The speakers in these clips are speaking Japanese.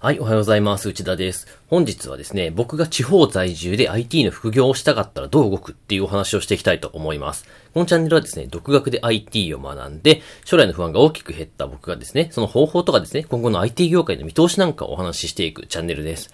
はい、おはようございます。内田です。本日はですね、僕が地方在住で IT の副業をしたかったらどう動くっていうお話をしていきたいと思います。このチャンネルはですね、独学で IT を学んで、将来の不安が大きく減った僕がですね、その方法とかですね、今後の IT 業界の見通しなんかをお話ししていくチャンネルです。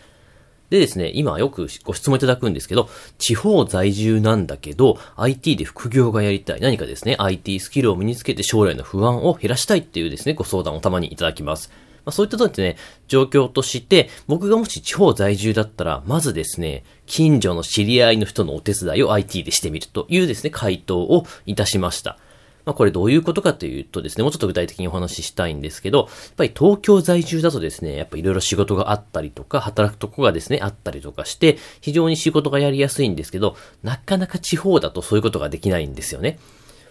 でですね、今よくご質問いただくんですけど、地方在住なんだけど、IT で副業がやりたい。何かですね、IT スキルを身につけて将来の不安を減らしたいっていうですね、ご相談をたまにいただきます。まあ、そういったとですね、状況として、僕がもし地方在住だったら、まずですね、近所の知り合いの人のお手伝いを IT でしてみるというですね、回答をいたしました。まあこれどういうことかというとですね、もうちょっと具体的にお話ししたいんですけど、やっぱり東京在住だとですね、やっぱいろいろ仕事があったりとか、働くとこがですね、あったりとかして、非常に仕事がやりやすいんですけど、なかなか地方だとそういうことができないんですよね。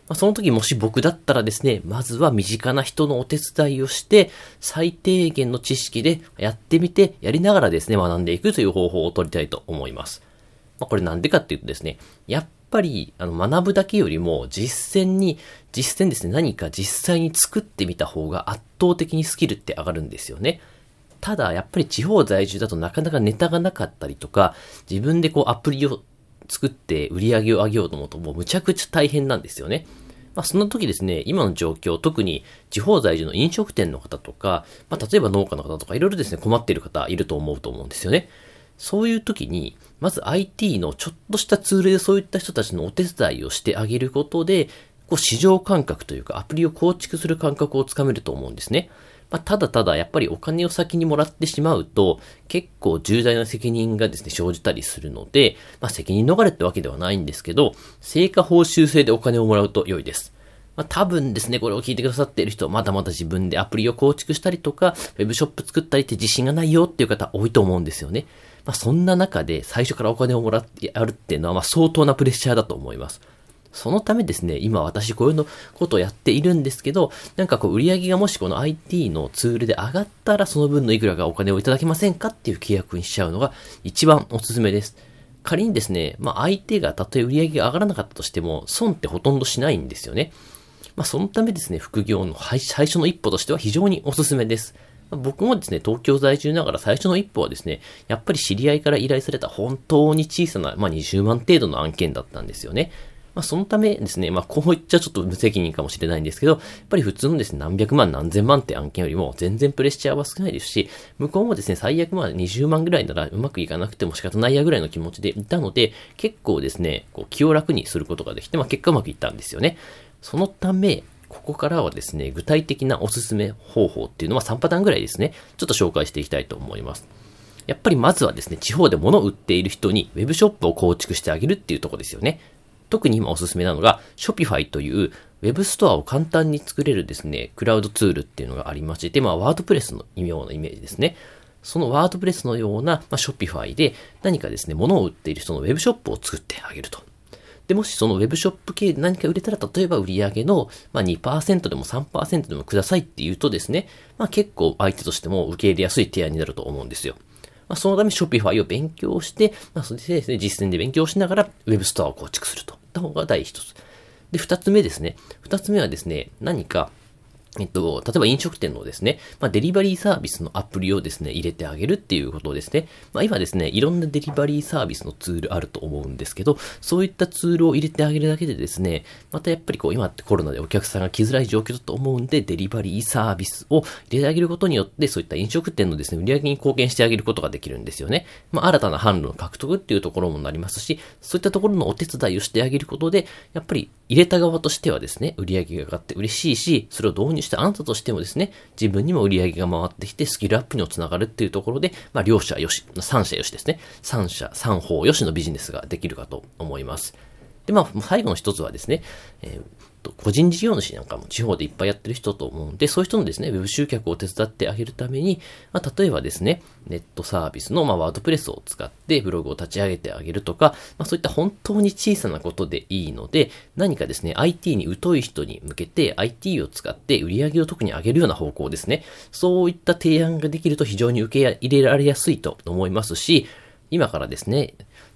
まあ、その時もし僕だったらですね、まずは身近な人のお手伝いをして、最低限の知識でやってみて、やりながらですね、学んでいくという方法を取りたいと思います。まあ、これなんでかっていうとですね、やっぱり、あの、学ぶだけよりも、実践に、実践ですね、何か実際に作ってみた方が圧倒的にスキルって上がるんですよね。ただ、やっぱり地方在住だとなかなかネタがなかったりとか、自分でこうアプリを作って売り上げを上げようと思うともうむちゃくちゃ大変なんですよね。まあ、その時ですね、今の状況、特に地方在住の飲食店の方とか、まあ、例えば農家の方とか、いろいろですね、困っている方いると思うと思うんですよね。そういう時に、まず IT のちょっとしたツールでそういった人たちのお手伝いをしてあげることで、こう市場感覚というかアプリを構築する感覚をつかめると思うんですね。まあ、ただただやっぱりお金を先にもらってしまうと、結構重大な責任がですね、生じたりするので、まあ、責任逃れってわけではないんですけど、成果報酬制でお金をもらうと良いです。まあ、多分ですね、これを聞いてくださっている人、まだまだ自分でアプリを構築したりとか、ウェブショップ作ったりって自信がないよっていう方多いと思うんですよね。まあ、そんな中で最初からお金をもらってやるっていうのは、まあ、相当なプレッシャーだと思います。そのためですね、今私こういうのことをやっているんですけど、なんかこう売り上げがもしこの IT のツールで上がったらその分のいくらかお金をいただけませんかっていう契約にしちゃうのが一番おすすめです。仮にですね、まあ相手がたとえ売り上げが上がらなかったとしても、損ってほとんどしないんですよね。まあそのためですね、副業の最初の一歩としては非常におすすめです。僕もですね、東京在住ながら最初の一歩はですね、やっぱり知り合いから依頼された本当に小さな、まあ20万程度の案件だったんですよね。まあ、そのためですね、まあ、こう言っちゃちょっと無責任かもしれないんですけど、やっぱり普通のですね、何百万何千万って案件よりも全然プレッシャーは少ないですし、向こうもですね、最悪まあ20万ぐらいならうまくいかなくても仕方ないやぐらいの気持ちでいたので、結構ですね、こう気を楽にすることができて、まあ、結果うまくいったんですよね。そのため、ここからはですね、具体的なおすすめ方法っていうのは3パターンぐらいですね、ちょっと紹介していきたいと思います。やっぱりまずはですね、地方で物を売っている人に web ショップを構築してあげるっていうとこですよね。特に今おすすめなのが、Shopify という Web ストアを簡単に作れるですね、クラウドツールっていうのがありまして、まあ、ワードプレスのようなイメージですね。そのワードプレスのような、まあ、Shopify で何かですね、物を売っている人の Web ショップを作ってあげると。で、もしその Web ショップ系で何か売れたら、例えば売り上げの、まあ、2%でも3%でもくださいって言うとですね、まあ、結構相手としても受け入れやすい提案になると思うんですよ。まあ、そのため Shopify を勉強して、まあ、それでですね、実践で勉強しながらウェブストアを構築すると。った方が第一つ。で、二つ目ですね。二つ目はですね、何か、えっと、例えば飲食店のですね、まあ、デリバリーサービスのアプリをですね、入れてあげるっていうことですね。まあ、今ですね、いろんなデリバリーサービスのツールあると思うんですけど、そういったツールを入れてあげるだけでですね、またやっぱりこう、今ってコロナでお客さんが来づらい状況だと思うんで、デリバリーサービスを入れてあげることによって、そういった飲食店のですね、売り上げに貢献してあげることができるんですよね。まあ、新たな販路の獲得っていうところもなりますし、そういったところのお手伝いをしてあげることで、やっぱり入れた側としてはですね、売り上げが上がって嬉しいし、それを導入してあなたとしてもですね、自分にも売り上げが回ってきてスキルアップにもつながるっていうところで、まあ両者よし、三者よしですね。三者、三方よしのビジネスができるかと思います。で、まあ最後の一つはですね、えーと、個人事業主なんかも地方でいっぱいやってる人と思うんで、そういう人のですね、ウェブ集客を手伝ってあげるために、まあ、例えばですね、ネットサービスの、まあ、ワードプレスを使ってブログを立ち上げてあげるとか、まあ、そういった本当に小さなことでいいので、何かですね、IT に疎い人に向けて IT を使って売り上げを特に上げるような方向ですね。そういった提案ができると非常に受け入れられやすいと思いますし、今からですね、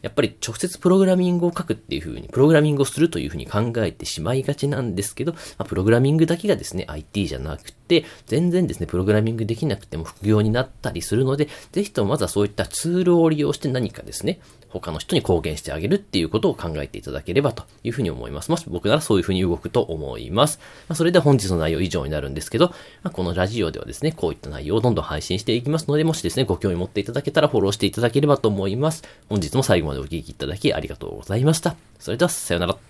やっぱり直接プログラミングを書くっていう風に、プログラミングをするという風に考えてしまいがちなんですけど、まあ、プログラミングだけがですね、IT じゃなくて、全然ですね、プログラミングできなくても副業になったりするので、ぜひともまずはそういったツールを利用して何かですね、他の人に貢献してあげるっていうことを考えていただければというふうに思います。もし僕ならそういうふうに動くと思います。まあ、それでは本日の内容以上になるんですけど、まあ、このラジオではですね、こういった内容をどんどん配信していきますので、もしですね、ご興味持っていただけたらフォローしていただければと思います。本日も最後までお聴きいただきありがとうございました。それでは、さよなら。